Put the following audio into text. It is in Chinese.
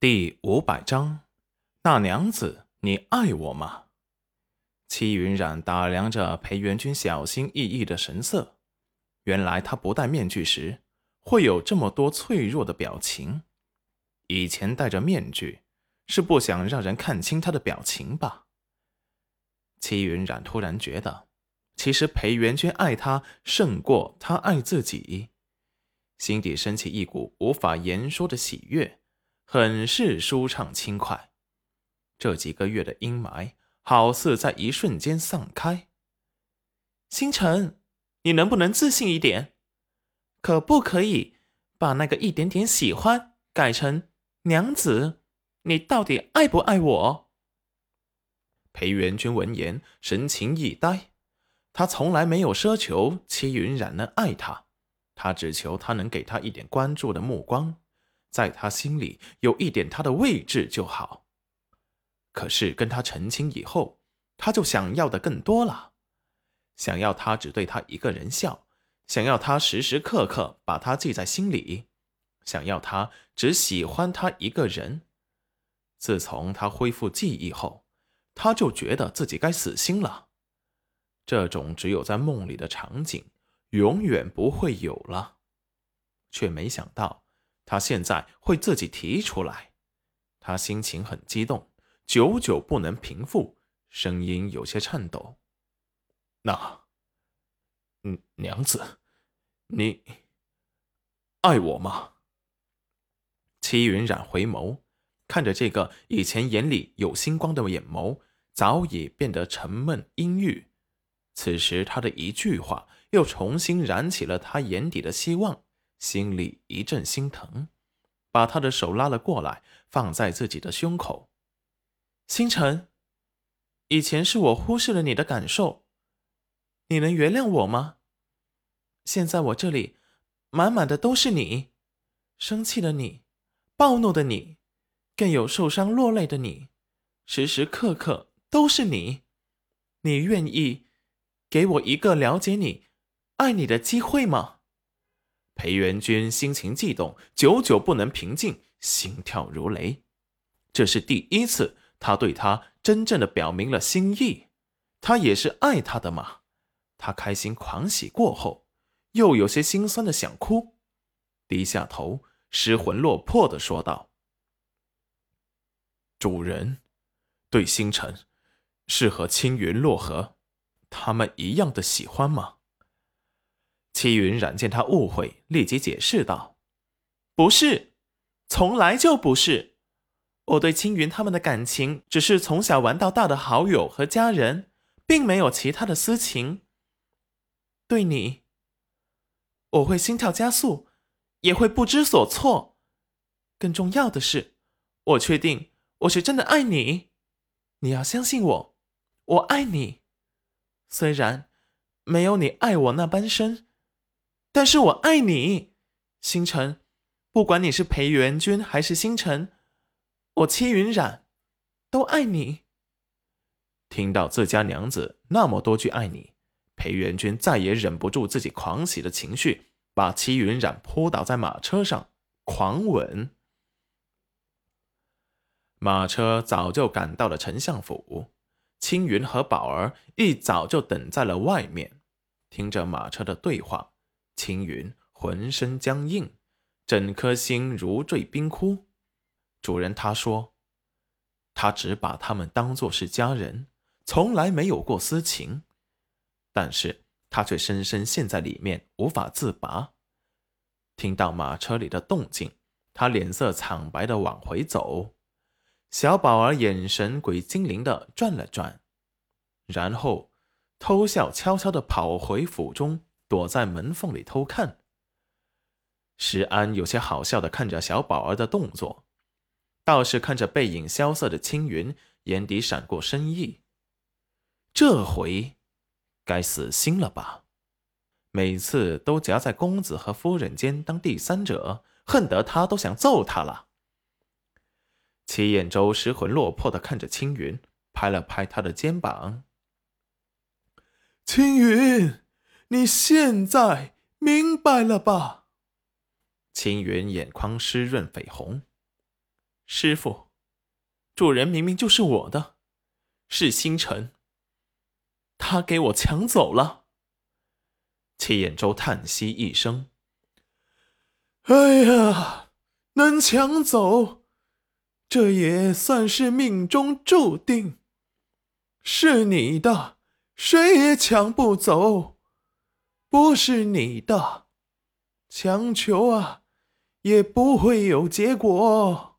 第五百章，那娘子，你爱我吗？戚云染打量着裴元君小心翼翼的神色，原来他不戴面具时会有这么多脆弱的表情。以前戴着面具是不想让人看清他的表情吧？戚云染突然觉得，其实裴元君爱他胜过他爱自己，心底升起一股无法言说的喜悦。很是舒畅轻快，这几个月的阴霾好似在一瞬间散开。星辰，你能不能自信一点？可不可以把那个一点点喜欢改成娘子？你到底爱不爱我？裴元君闻言，神情一呆。他从来没有奢求戚云染能爱他，他只求他能给他一点关注的目光。在他心里有一点他的位置就好，可是跟他成亲以后，他就想要的更多了，想要他只对他一个人笑，想要他时时刻刻把他记在心里，想要他只喜欢他一个人。自从他恢复记忆后，他就觉得自己该死心了。这种只有在梦里的场景，永远不会有了，却没想到。他现在会自己提出来，他心情很激动，久久不能平复，声音有些颤抖。那，嗯，娘子，你爱我吗？齐云染回眸，看着这个以前眼里有星光的眼眸，早已变得沉闷阴郁。此时他的一句话，又重新燃起了他眼底的希望。心里一阵心疼，把他的手拉了过来，放在自己的胸口。星辰，以前是我忽视了你的感受，你能原谅我吗？现在我这里满满的都是你，生气的你，暴怒的你，更有受伤落泪的你，时时刻刻都是你。你愿意给我一个了解你、爱你的机会吗？裴元君心情悸动，久久不能平静，心跳如雷。这是第一次，他对他真正的表明了心意。他也是爱他的嘛。他开心狂喜过后，又有些心酸的想哭，低下头，失魂落魄的说道：“主人，对星辰，是和青云、洛河他们一样的喜欢吗？”齐云染见他误会，立即解释道：“不是，从来就不是。我对青云他们的感情，只是从小玩到大的好友和家人，并没有其他的私情。对你，我会心跳加速，也会不知所措。更重要的是，我确定我是真的爱你。你要相信我，我爱你。虽然没有你爱我那般深。”但是我爱你，星辰。不管你是裴元君还是星辰，我戚云染都爱你。听到自家娘子那么多句爱你，裴元君再也忍不住自己狂喜的情绪，把戚云染扑倒在马车上，狂吻。马车早就赶到了丞相府，青云和宝儿一早就等在了外面，听着马车的对话。青云浑身僵硬，整颗心如坠冰窟。主人他说，他只把他们当作是家人，从来没有过私情，但是他却深深陷在里面，无法自拔。听到马车里的动静，他脸色惨白的往回走。小宝儿眼神鬼精灵的转了转，然后偷笑悄悄的跑回府中。躲在门缝里偷看，石安有些好笑的看着小宝儿的动作，倒是看着背影萧瑟的青云，眼底闪过深意。这回该死心了吧？每次都夹在公子和夫人间当第三者，恨得他都想揍他了。齐彦周失魂落魄的看着青云，拍了拍他的肩膀：“青云。”你现在明白了吧？青云眼眶湿润绯红，师傅，主人明明就是我的，是星辰。他给我抢走了。七眼周叹息一声：“哎呀，能抢走，这也算是命中注定。是你的，谁也抢不走；不是你的，强求啊，也不会有结果。”